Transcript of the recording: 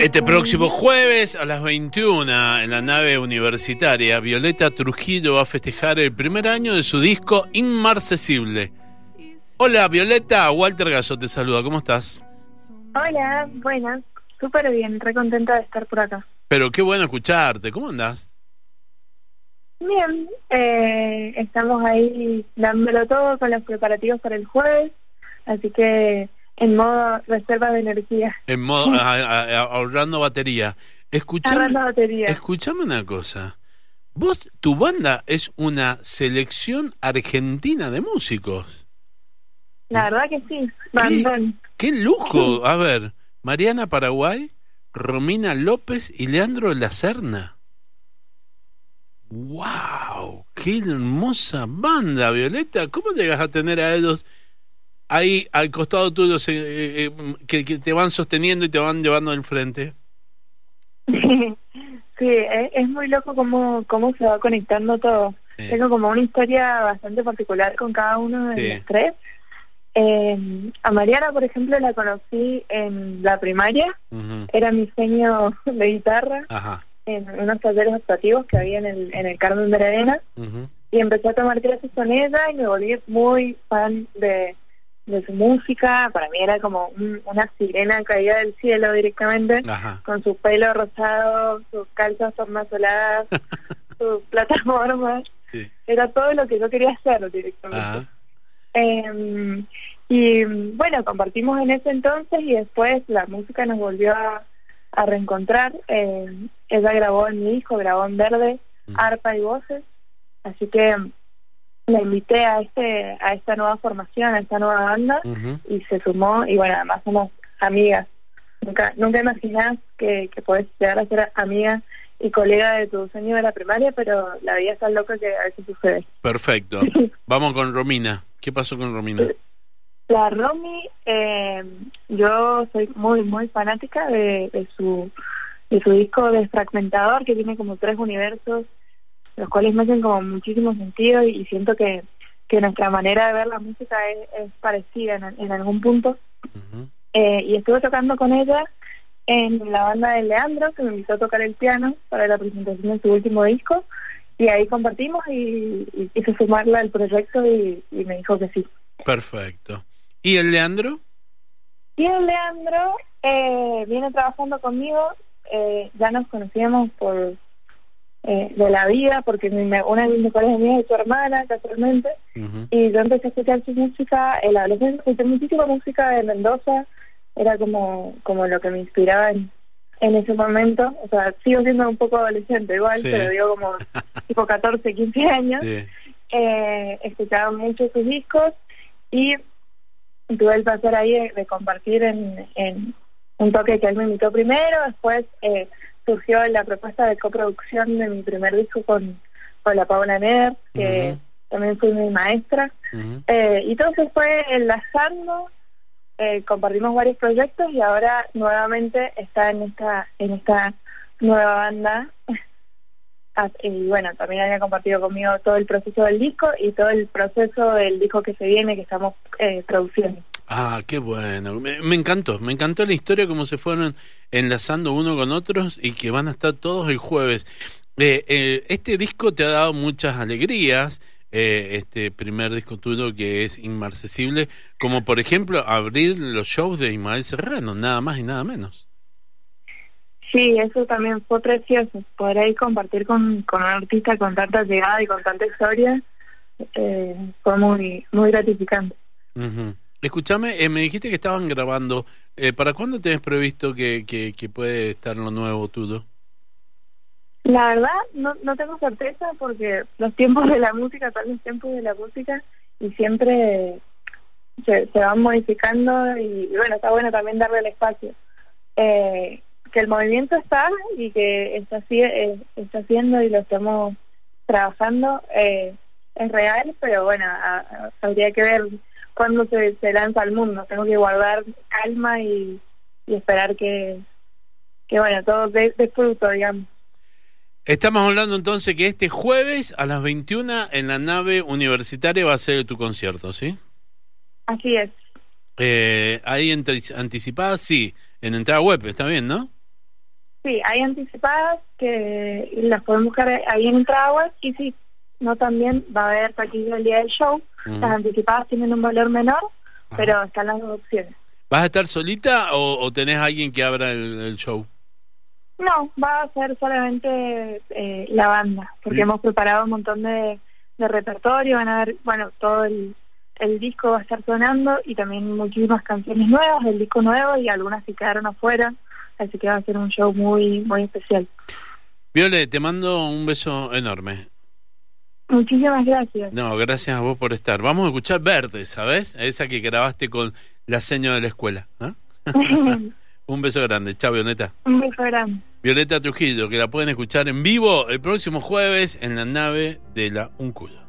Este próximo jueves a las 21 en la nave universitaria, Violeta Trujillo va a festejar el primer año de su disco Inmarcesible. Hola Violeta, Walter Gallo te saluda, ¿cómo estás? Hola, buenas, súper bien, re contenta de estar por acá. Pero qué bueno escucharte, ¿cómo andás? Bien, eh, estamos ahí dándolo todo con los preparativos para el jueves, así que en modo reserva de energía. En modo ahorrando batería. Escuchame, batería. escuchame una cosa. Vos, tu banda es una selección argentina de músicos. La verdad que sí, ¿Qué, qué lujo. A ver, Mariana Paraguay, Romina López y Leandro Lacerna. ¡Wow! ¡Qué hermosa banda, Violeta! ¿Cómo llegas a tener a ellos ahí al costado tuyo eh, eh, que, te van sosteniendo y te van llevando al frente? Sí, es, muy loco cómo, cómo se va conectando todo. Tengo como una historia bastante particular con cada uno de los tres. Eh, a Mariana, por ejemplo, la conocí en la primaria. Era mi sueño de guitarra en unos talleres optativos que había en el, en el Carmen de Arena. Y empecé a tomar clases con ella y me volví muy fan de, de su música, para mí era como una sirena caída del cielo directamente, con su pelo rosado, sus calzas tornasoladas, sus plataformas, era todo lo que yo quería hacer directamente. Em, y bueno, compartimos en ese entonces y después la música nos volvió a, reencontrar. Eh, ella grabó en mi hijo, grabó en verde, mm. arpa y voces, así que la invité a este a esta nueva formación, a esta nueva banda y se sumó y bueno, además somos amigas. Nunca nunca imaginás que, que podés llegar a ser amiga y colega de tu sueño de la primaria, pero la vida está loca que a veces sucede. Perfecto. Vamos con Romina. ¿Qué pasó con Romina? La Romy, eh, yo soy muy, muy fanática de, de, su, de su disco Desfragmentador, que tiene como tres universos los cuales me hacen como muchísimo sentido y, siento que, que nuestra manera de ver la música es, parecida en, algún punto. eh, y estuve tocando con ella en la banda de Leandro, que me invitó a tocar el piano para la presentación de su último disco, y ahí compartimos y, y quise sumarla al proyecto y, me dijo que sí. Perfecto. ¿Y el Leandro? Y el Leandro eh, viene trabajando conmigo, eh, ya nos conocíamos por eh, de la vida, porque una de mis mejores amigas es su hermana, casualmente, y yo empecé a escuchar su música, en la adolescencia escuché muchísima música de Mendoza, era como, como lo que me inspiraba en, en ese momento, o sea, sigo siendo un poco adolescente igual, pero digo como tipo 14, 15 años, eh, escuchaba mucho sus discos y tuve el placer ahí de, compartir en, en un toque que él me invitó primero, después... Eh, surgió la propuesta de coproducción de mi primer disco con, con la Paula Ner, que también fue mi maestra. eh, y todo se fue enlazando, eh, compartimos varios proyectos y ahora nuevamente está en esta, en esta nueva banda. Ah, y bueno, también había compartido conmigo todo el proceso del disco y todo el proceso del disco que se viene, que estamos produciendo. Ah, qué bueno. Me, encantó, me encantó la historia, cómo se fueron enlazando uno con otros y que van a estar todos el jueves. Eh, eh, este disco te ha dado muchas alegrías, eh, este primer disco tuyo que es inmarcesible, como por ejemplo abrir los shows de Ismael Serrano, nada más y nada menos. Sí, eso también fue precioso, poder ahí compartir con, con un artista con tanta llegada y con tanta historia, fue muy, muy gratificante. Escúchame, eh, me dijiste que estaban grabando. Eh, ¿Para cuándo tenés previsto que, que, puede estar lo nuevo tuyo? La verdad, no, no tengo certeza porque los tiempos de la música son los tiempos de la música y siempre se, se van modificando y, bueno, está bueno también darle el espacio. Eh, que el movimiento está y que está, eh, está haciendo y lo estamos trabajando es real, pero bueno, habría que ver cuando se, se lanza al mundo. Tengo que guardar calma y, esperar que, que, bueno, todo de, fruto, digamos. Estamos hablando entonces que este jueves a las 21 en la nave universitaria va a ser tu concierto, ¿sí? Así es. Eh, ahí anticipada, sí. en entrada web, está bien, ¿no? Sí, hay anticipadas que las pueden buscar ahí en entrada web y sí, no también va a haber taquilla el día del show. Las anticipadas tienen un valor menor, pero están las dos opciones. ¿Vas a estar solita o, tenés alguien que abra el, show? No, va a ser solamente eh, la banda, porque hemos preparado un montón de, de repertorio, van a ver, bueno, todo el, el disco va a estar sonando y también muchísimas canciones nuevas del disco nuevo y algunas que quedaron afuera, así que va a ser un show muy muy especial. Viole, te mando un beso enorme. Muchísimas gracias. No, gracias a vos por estar. Vamos a escuchar Verde, ¿sabes? Esa que grabaste con la señora de la escuela. un beso grande. Chao, Violeta. Un beso grande. Violeta Trujillo, que la pueden escuchar en vivo el próximo jueves en la nave de la Unculo.